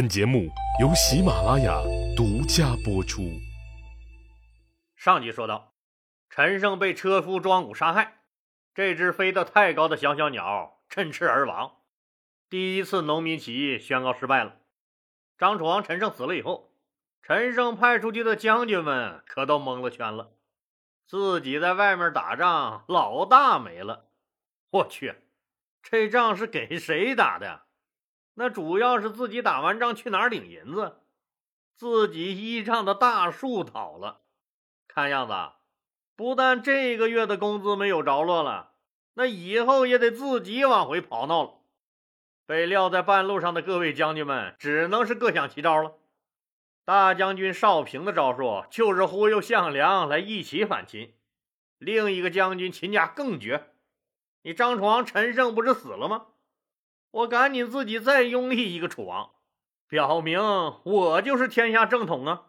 本节目由喜马拉雅独家播出。上集说到，陈胜被车夫庄武杀害，这只飞得太高的小小鸟振翅而亡，第一次农民起义宣告失败了。张楚王陈胜死了以后，陈胜派出去的将军们可都蒙了圈了，自己在外面打仗，老大没了。我去，这仗是给谁打的？那主要是自己打完仗去哪儿领银子？自己依仗的大树倒了，看样子不但这个月的工资没有着落了，那以后也得自己往回跑闹了。被撂在半路上的各位将军们只能是各想奇招了。大将军少平的招数就是忽悠项梁来一起反秦，另一个将军秦家更绝。你张楚王陈胜不是死了吗？我赶紧自己再拥立一个楚王，表明我就是天下正统啊！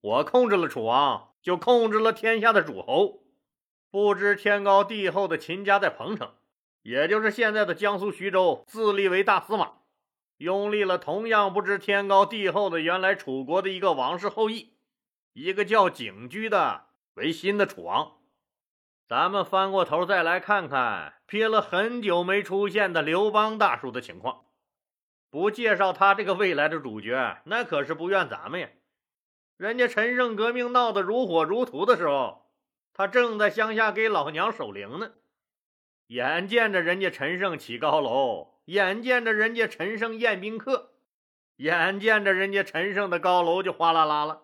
我控制了楚王，就控制了天下的诸侯。不知天高地厚的秦家在彭城，也就是现在的江苏徐州，自立为大司马，拥立了同样不知天高地厚的原来楚国的一个王室后裔，一个叫景驹的为新的楚王。咱们翻过头再来看看憋了很久没出现的刘邦大叔的情况，不介绍他这个未来的主角，那可是不怨咱们呀。人家陈胜革命闹得如火如荼的时候，他正在乡下给老娘守灵呢。眼见着人家陈胜起高楼，眼见着人家陈胜宴宾客，眼见着人家陈胜的高楼就哗啦啦了。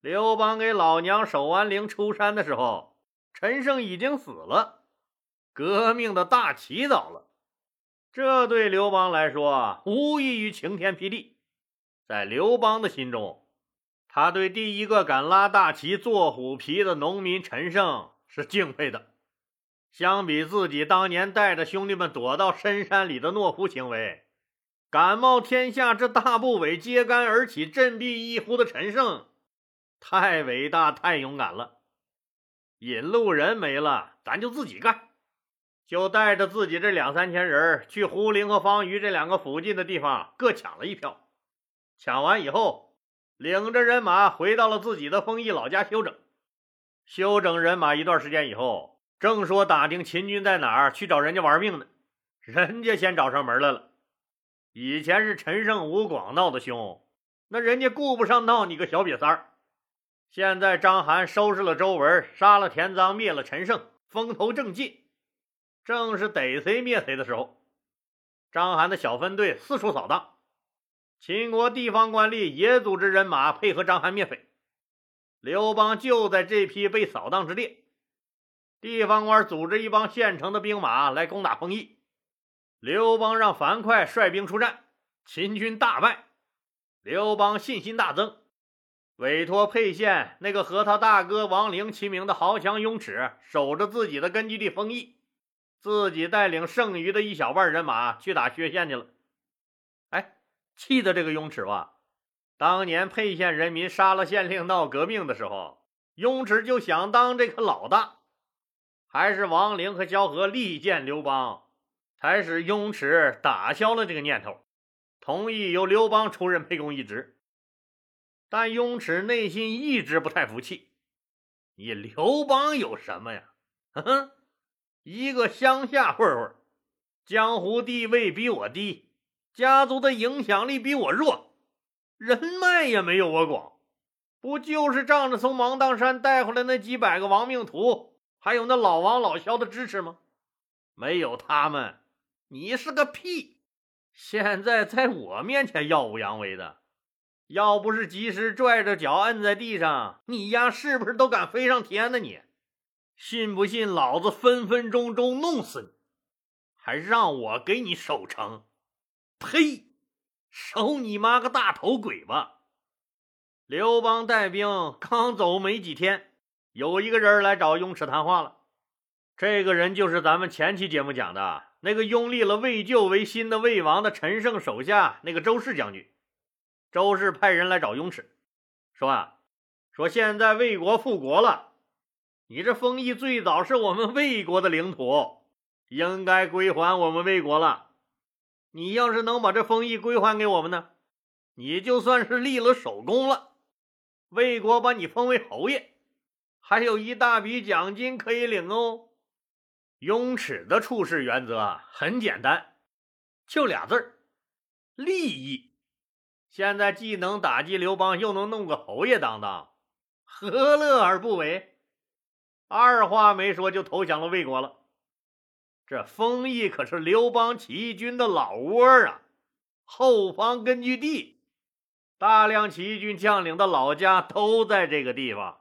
刘邦给老娘守完灵出山的时候。陈胜已经死了，革命的大旗倒了，这对刘邦来说无异于晴天霹雳。在刘邦的心中，他对第一个敢拉大旗做虎皮的农民陈胜是敬佩的。相比自己当年带着兄弟们躲到深山里的懦夫行为，敢冒天下之大不韪揭竿而起、振臂一呼的陈胜，太伟大、太勇敢了。引路人没了，咱就自己干。就带着自己这两三千人去胡陵和方瑜这两个附近的地方各抢了一票。抢完以后，领着人马回到了自己的丰邑老家休整。休整人马一段时间以后，正说打听秦军在哪儿，去找人家玩命呢。人家先找上门来了。以前是陈胜吴广闹得凶，那人家顾不上闹你个小瘪三儿。现在章邯收拾了周文，杀了田臧，灭了陈胜，风头正劲，正是逮谁灭谁的时候。章邯的小分队四处扫荡，秦国地方官吏也组织人马配合章邯灭匪。刘邦就在这批被扫荡之列，地方官组织一帮现成的兵马来攻打丰邑。刘邦让樊哙率兵出战，秦军大败，刘邦信心大增。委托沛县那个和他大哥王陵齐名的豪强雍齿守着自己的根据地丰邑，自己带领剩余的一小半人马去打薛县去了。哎，气的这个雍齿吧，当年沛县人民杀了县令闹革命的时候，雍齿就想当这个老大，还是王陵和萧何力荐刘邦，才使雍齿打消了这个念头，同意由刘邦出任沛公一职。但雍齿内心一直不太服气，你刘邦有什么呀？哼哼，一个乡下混混，江湖地位比我低，家族的影响力比我弱，人脉也没有我广，不就是仗着从芒砀山带回来那几百个亡命徒，还有那老王老萧的支持吗？没有他们，你是个屁！现在在我面前耀武扬威的。要不是及时拽着脚摁在地上，你丫是不是都敢飞上天呢？你信不信老子分分钟钟弄死你？还让我给你守城？呸！守你妈个大头鬼吧！刘邦带兵刚走没几天，有一个人来找雍齿谈话了。这个人就是咱们前期节目讲的那个拥立了魏咎为新的魏王的陈胜手下那个周氏将军。周氏派人来找雍齿，说啊，说现在魏国复国了，你这封邑最早是我们魏国的领土，应该归还我们魏国了。你要是能把这封邑归还给我们呢，你就算是立了首功了，魏国把你封为侯爷，还有一大笔奖金可以领哦。雍齿的处事原则很简单，就俩字儿：利益。现在既能打击刘邦，又能弄个侯爷当当，何乐而不为？二话没说就投降了魏国了。这丰邑可是刘邦起义军的老窝啊，后方根据地，大量起义军将领的老家都在这个地方。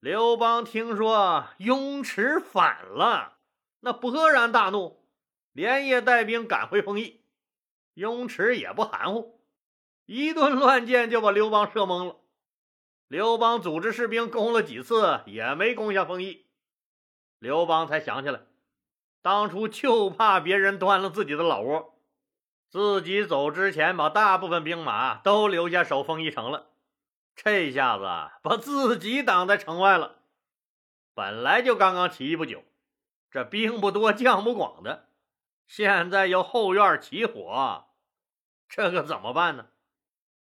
刘邦听说雍齿反了，那勃然大怒，连夜带兵赶回丰邑。雍齿也不含糊，一顿乱箭就把刘邦射懵了。刘邦组织士兵攻了几次，也没攻下丰邑。刘邦才想起来。当初就怕别人端了自己的老窝，自己走之前把大部分兵马都留下守丰邑城了。这下子把自己挡在城外了。本来就刚刚起义不久，这兵不多将不广的，现在又后院起火，这可怎么办呢？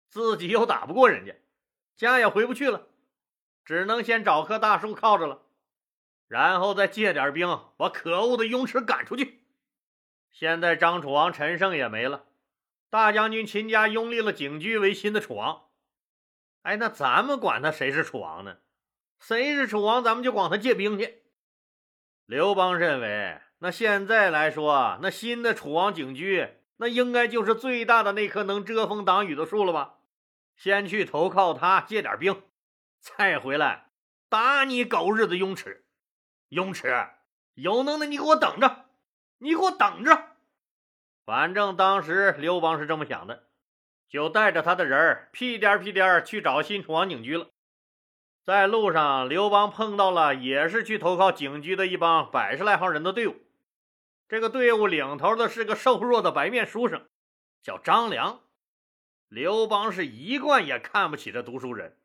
自己又打不过人家，家也回不去了，只能先找棵大树靠着了。然后再借点兵，把可恶的雍齿赶出去。现在张楚王陈胜也没了，大将军秦家拥立了景驹为新的楚王。哎，那咱们管他谁是楚王呢？谁是楚王，咱们就管他借兵去。刘邦认为，那现在来说，那新的楚王景驹，那应该就是最大的那棵能遮风挡雨的树了吧？先去投靠他，借点兵，再回来打你狗日的雍齿。雍齿，有能耐你给我等着！你给我等着！反正当时刘邦是这么想的，就带着他的人屁颠屁颠去找新楚王景驹了。在路上，刘邦碰到了也是去投靠景驹的一帮百十来号人的队伍。这个队伍领头的是个瘦弱的白面书生，叫张良。刘邦是一贯也看不起这读书人，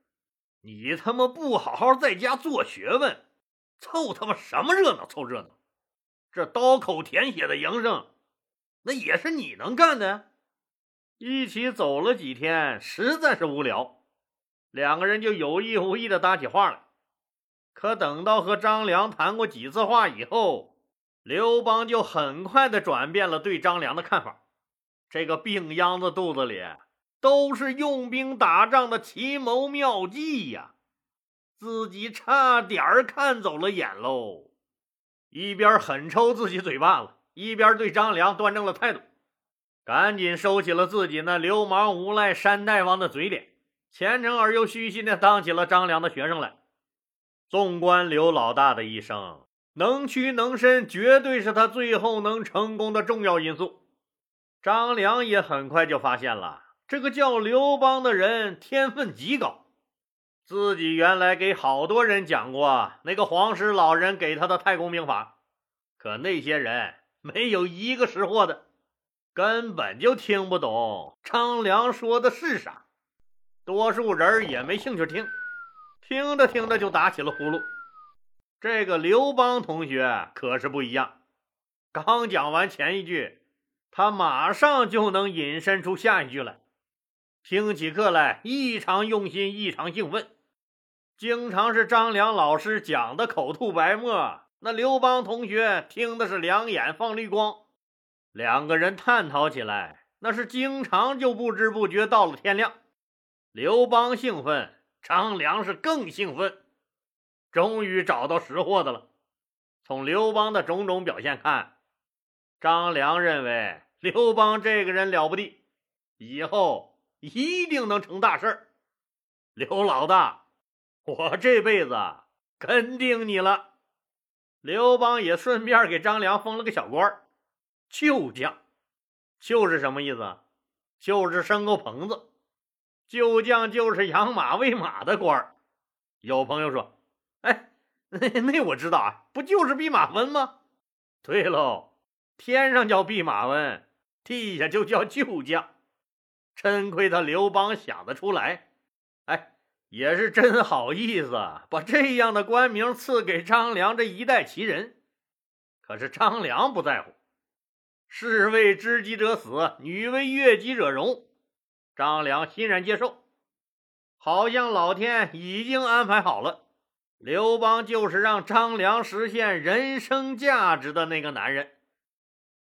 你他妈不好好在家做学问！凑他妈什么热闹？凑热闹！这刀口舔血的营生，那也是你能干的。一起走了几天，实在是无聊，两个人就有意无意的搭起话来。可等到和张良谈过几次话以后，刘邦就很快的转变了对张良的看法。这个病秧子肚子里都是用兵打仗的奇谋妙计呀！自己差点儿看走了眼喽，一边狠抽自己嘴巴子，一边对张良端正了态度，赶紧收起了自己那流氓无赖山大王的嘴脸，虔诚而又虚心的当起了张良的学生来。纵观刘老大的一生，能屈能伸，绝对是他最后能成功的重要因素。张良也很快就发现了，这个叫刘邦的人天分极高。自己原来给好多人讲过那个黄石老人给他的太公兵法，可那些人没有一个识货的，根本就听不懂张良说的是啥，多数人也没兴趣听，听着听着就打起了呼噜。这个刘邦同学可是不一样，刚讲完前一句，他马上就能引申出下一句来。听起课来异常用心，异常兴奋，经常是张良老师讲的口吐白沫，那刘邦同学听的是两眼放绿光，两个人探讨起来，那是经常就不知不觉到了天亮。刘邦兴奋，张良是更兴奋，终于找到识货的了。从刘邦的种种表现看，张良认为刘邦这个人了不得，以后。一定能成大事儿，刘老大，我这辈子跟定你了。刘邦也顺便给张良封了个小官旧将。旧是什么意思？就是牲口棚子。旧将就是养马喂马的官儿。有朋友说：“哎，那那我知道啊，不就是弼马温吗？”对喽，天上叫弼马温，地下就叫旧将。真亏他刘邦想得出来，哎，也是真好意思，把这样的官名赐给张良这一代奇人。可是张良不在乎，士为知己者死，女为悦己者容。张良欣然接受，好像老天已经安排好了，刘邦就是让张良实现人生价值的那个男人。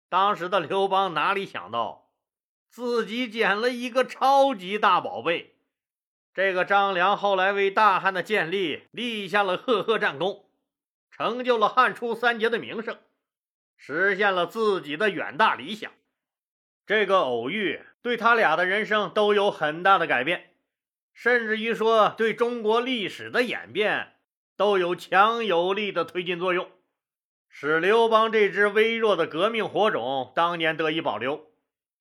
当时的刘邦哪里想到，自己捡了一个超级大宝贝。这个张良后来为大汉的建立立下了赫赫战功，成就了汉初三杰的名声，实现了自己的远大理想。这个偶遇对他俩的人生都有很大的改变，甚至于说对中国历史的演变都有强有力的推进作用，使刘邦这支微弱的革命火种当年得以保留，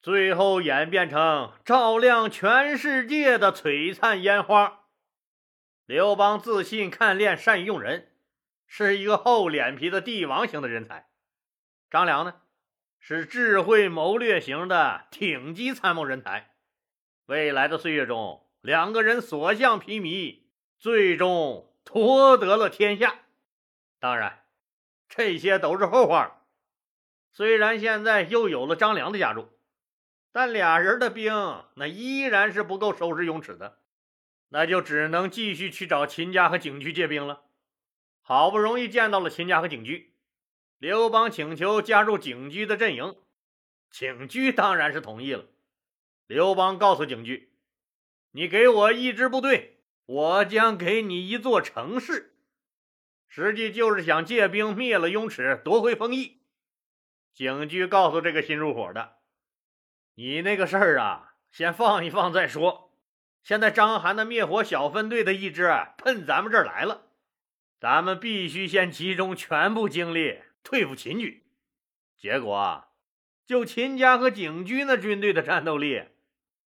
最后演变成照亮全世界的璀璨烟花。刘邦自信、看练、善用人，是一个厚脸皮的帝王型的人才。张良呢？是智慧谋略型的顶级参谋人才。未来的岁月中，两个人所向披靡，最终夺得了天下。当然，这些都是后话。虽然现在又有了张良的加入，但俩人的兵那依然是不够收拾雍齿的，那就只能继续去找秦家和景驹借兵了。好不容易见到了秦家和景驹。刘邦请求加入景驹的阵营，景驹当然是同意了。刘邦告诉景驹：“你给我一支部队，我将给你一座城市。”实际就是想借兵灭了雍齿，夺回封邑。景驹告诉这个新入伙的：“你那个事儿啊，先放一放再说。现在张邯的灭火小分队的一支奔咱们这儿来了，咱们必须先集中全部精力。”对付秦军，结果就秦家和景驹那军队的战斗力，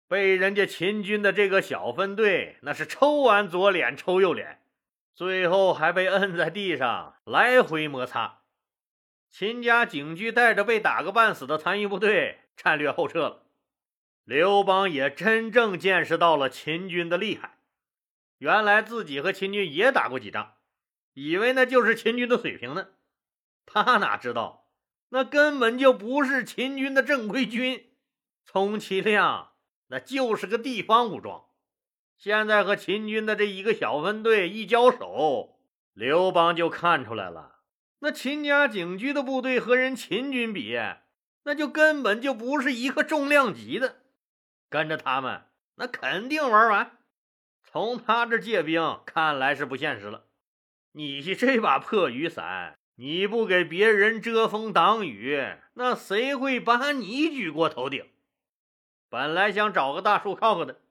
被人家秦军的这个小分队那是抽完左脸抽右脸，最后还被摁在地上来回摩擦。秦家景驹带着被打个半死的残余部队战略后撤了。刘邦也真正见识到了秦军的厉害，原来自己和秦军也打过几仗，以为那就是秦军的水平呢。他哪知道，那根本就不是秦军的正规军，充其量那就是个地方武装。现在和秦军的这一个小分队一交手，刘邦就看出来了，那秦家景驹的部队和人秦军比，那就根本就不是一个重量级的。跟着他们，那肯定玩完。从他这借兵看来是不现实了。你 这把破雨伞。你不给别人遮风挡雨，那谁会把你举过头顶？本来想找个大树靠靠的，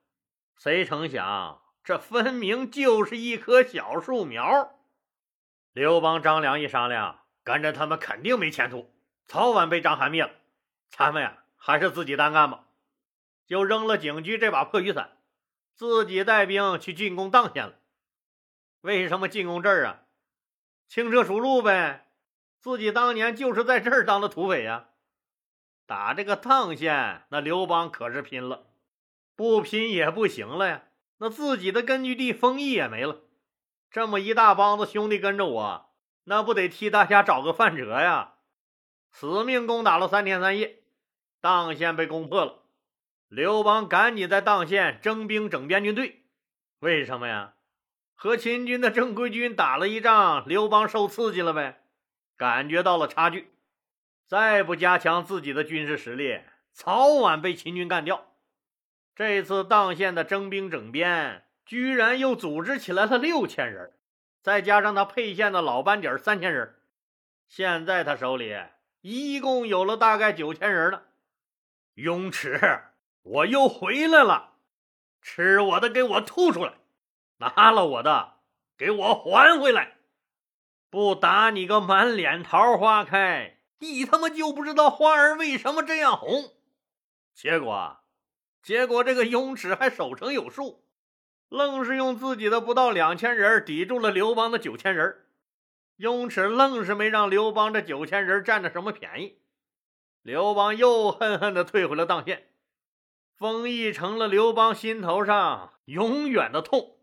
谁成想这分明就是一棵小树苗。刘邦、张良一商量，跟着他们肯定没前途，早晚被章邯灭了。咱们呀，还是自己单干吧。就扔了景驹这把破雨伞，自己带兵去进攻砀县了。为什么进攻这儿啊？轻车熟路呗，自己当年就是在这儿当的土匪呀。打这个砀县，那刘邦可是拼了，不拼也不行了呀。那自己的根据地丰邑也没了，这么一大帮子兄弟跟着我，那不得替大家找个饭辙呀？死命攻打了三天三夜，砀县被攻破了。刘邦赶紧在砀县征兵整编军队，为什么呀？和秦军的正规军打了一仗，刘邦受刺激了呗，感觉到了差距，再不加强自己的军事实力，早晚被秦军干掉。这次砀县的征兵整编，居然又组织起来了六千人，再加上他沛县的老班底三千人，现在他手里一共有了大概九千人了。雍齿，我又回来了，吃我的，给我吐出来！拿了我的，给我还回来！不打你个满脸桃花开，你他妈就不知道花儿为什么这样红。结果，结果这个雍齿还守城有术，愣是用自己的不到两千人抵住了刘邦的九千人。雍齿愣是没让刘邦这九千人占着什么便宜。刘邦又恨恨地退回了砀县，封邑成了刘邦心头上永远的痛。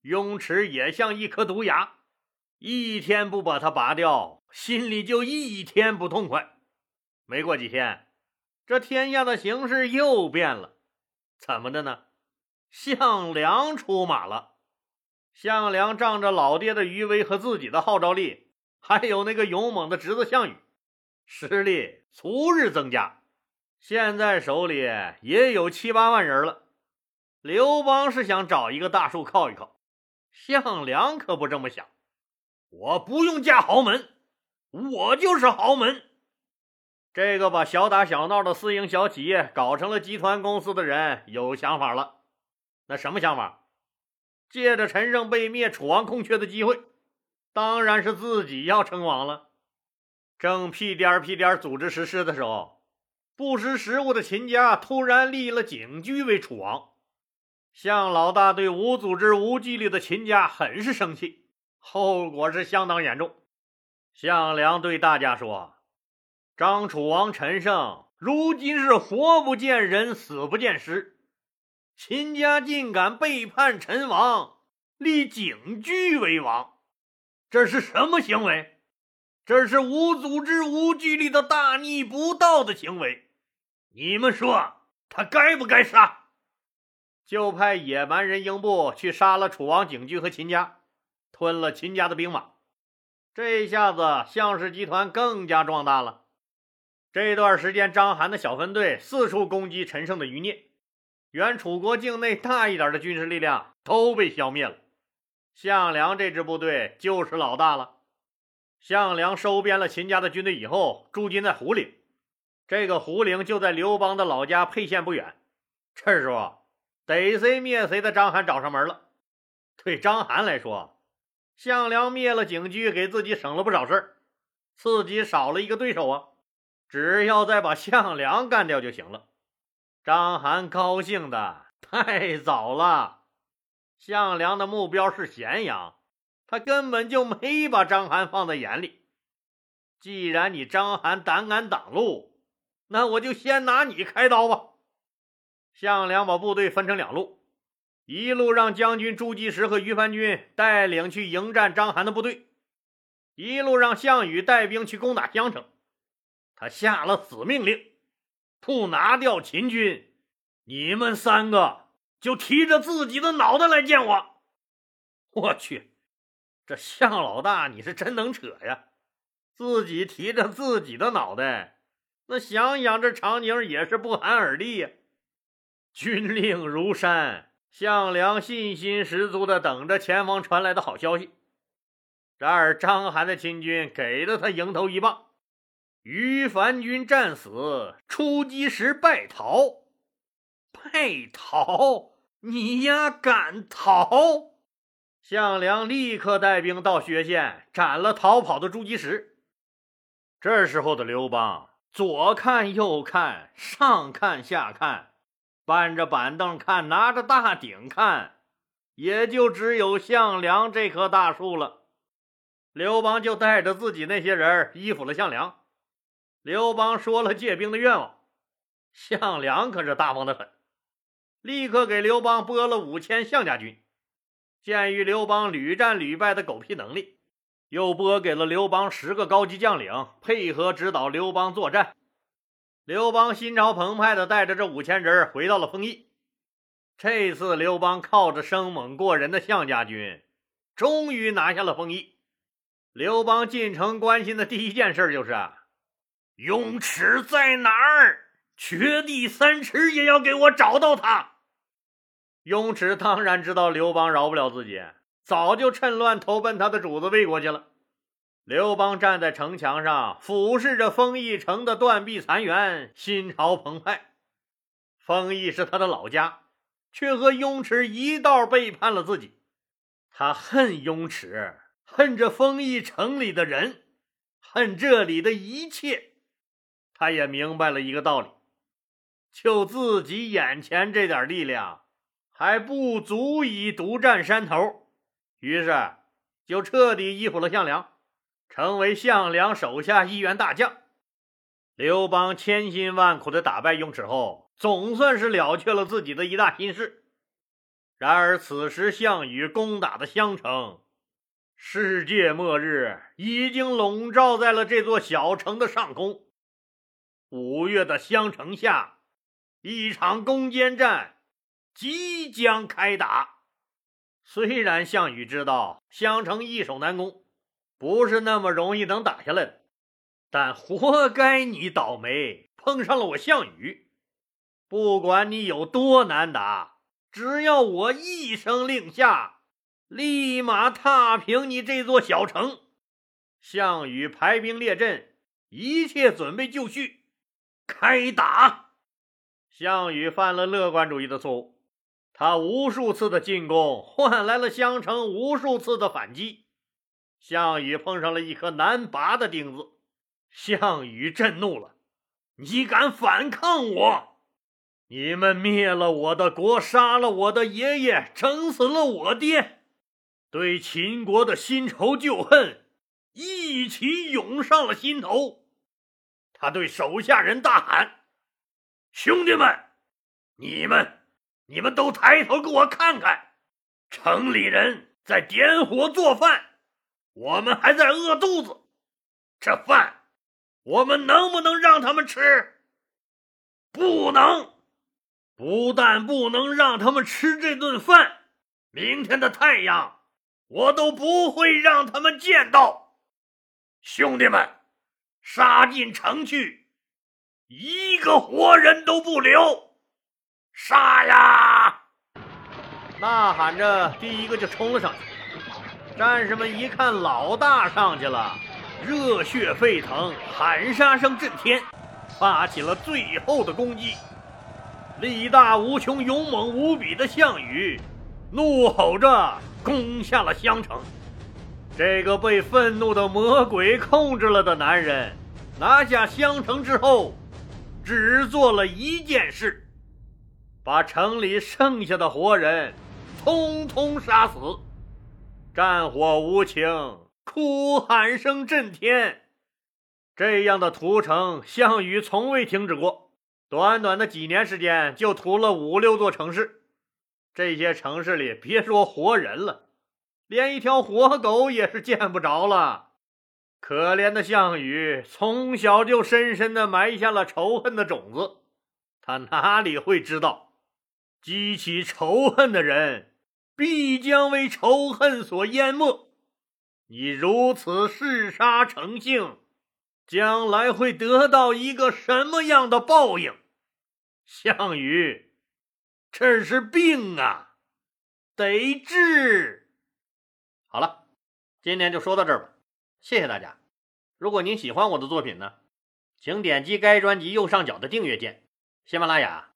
雍齿也像一颗毒牙，一天不把它拔掉，心里就一天不痛快。没过几天，这天下的形势又变了。怎么的呢？项梁出马了。项梁仗着老爹的余威和自己的号召力，还有那个勇猛的侄子项羽，实力逐日增加。现在手里也有七八万人了。刘邦是想找一个大树靠一靠，项梁可不这么想。我不用嫁豪门，我就是豪门。这个把小打小闹的私营小企业搞成了集团公司的人有想法了。那什么想法？借着陈胜被灭、楚王空缺的机会，当然是自己要称王了。正屁颠屁颠组织实施的时候，不识时务的秦家突然立了景驹为楚王。项老大对无组织、无纪律的秦家很是生气。后果是相当严重。项梁对大家说：“张楚王陈胜如今是活不见人，死不见尸。秦家竟敢背叛陈王，立景驹为王，这是什么行为？这是无组织、无纪律的大逆不道的行为。你们说他该不该杀？”就派野蛮人英布去杀了楚王景驹和秦家。吞了秦家的兵马，这一下子项氏集团更加壮大了。这段时间，章邯的小分队四处攻击陈胜的余孽，原楚国境内大一点的军事力量都被消灭了。项梁这支部队就是老大了。项梁收编了秦家的军队以后，驻军在胡陵。这个胡陵就在刘邦的老家沛县不远。这时候，逮谁灭谁的章邯找上门了。对章邯来说，项梁灭了景驹，给自己省了不少事儿，自己少了一个对手啊！只要再把项梁干掉就行了。章邯高兴的太早了。项梁的目标是咸阳，他根本就没把章邯放在眼里。既然你章邯胆敢挡路，那我就先拿你开刀吧。项梁把部队分成两路。一路让将军朱吉时和于凡军带领去迎战章邯的部队，一路让项羽带兵去攻打襄城。他下了死命令：不拿掉秦军，你们三个就提着自己的脑袋来见我。我去，这项老大你是真能扯呀！自己提着自己的脑袋，那想想这场景也是不寒而栗呀。军令如山。项梁信心十足地等着前方传来的好消息。然而，章邯的秦军给了他迎头一棒，于樊军战死，出击时败逃。败逃？你丫敢逃？项梁立刻带兵到薛县斩了逃跑的朱姬石。这时候的刘邦，左看右看，上看下看。搬着板凳看，拿着大鼎看，也就只有项梁这棵大树了。刘邦就带着自己那些人依附了项梁。刘邦说了借兵的愿望，项梁可是大方的很，立刻给刘邦拨了五千项家军。鉴于刘邦屡战屡败的狗屁能力，又拨给了刘邦十个高级将领，配合指导刘邦作战。刘邦心潮澎湃地带着这五千人回到了丰邑。这次，刘邦靠着生猛过人的项家军，终于拿下了丰邑。刘邦进城关心的第一件事就是：雍齿在哪儿？掘地三尺也要给我找到他！雍齿当然知道刘邦饶不了自己，早就趁乱投奔他的主子魏国去了。刘邦站在城墙上，俯视着丰邑城的断壁残垣，心潮澎湃。丰邑是他的老家，却和雍齿一道背叛了自己。他恨雍齿，恨这丰邑城里的人，恨这里的一切。他也明白了一个道理：就自己眼前这点力量，还不足以独占山头。于是，就彻底依附了项梁。成为项梁手下一员大将，刘邦千辛万苦的打败雍齿后，总算是了却了自己的一大心事。然而此时项羽攻打的襄城，世界末日已经笼罩在了这座小城的上空。五月的襄城下，一场攻坚战即将开打。虽然项羽知道襄城易守难攻，不是那么容易能打下来的，但活该你倒霉碰上了我项羽。不管你有多难打，只要我一声令下，立马踏平你这座小城。项羽排兵列阵，一切准备就绪，开打。项羽犯了乐观主义的错误。他无数次的进攻换来了襄城无数次的反击，项羽碰上了一颗难拔的钉子。项羽震怒了：“你敢反抗我？你们灭了我的国，杀了我的爷爷，整死了我爹，对秦国的新仇旧恨一起涌上了心头。”他对手下人大喊：“兄弟们，你们！”你们都抬头给我看看，城里人在点火做饭，我们还在饿肚子。这饭我们能不能让他们吃？不能，不但不能让他们吃这顿饭，明天的太阳我都不会让他们见到。兄弟们，杀进城去，一个活人都不留。杀呀！呐喊着，第一个就冲了上去。战士们一看老大上去了，热血沸腾，喊杀声震天，发起了最后的攻击。力大无穷、勇猛无比的项羽，怒吼着攻下了襄城。这个被愤怒的魔鬼控制了的男人，拿下襄城之后，只做了一件事。把城里剩下的活人通通杀死，战火无情，哭喊声震天。这样的屠城，项羽从未停止过。短短的几年时间，就屠了五六座城市。这些城市里，别说活人了，连一条活狗也是见不着了。可怜的项羽，从小就深深的埋下了仇恨的种子，他哪里会知道？激起仇恨的人，必将为仇恨所淹没。你如此嗜杀成性，将来会得到一个什么样的报应？项羽，这是病啊，得治。好了，今天就说到这儿吧，谢谢大家。如果您喜欢我的作品呢，请点击该专辑右上角的订阅键。喜马拉雅。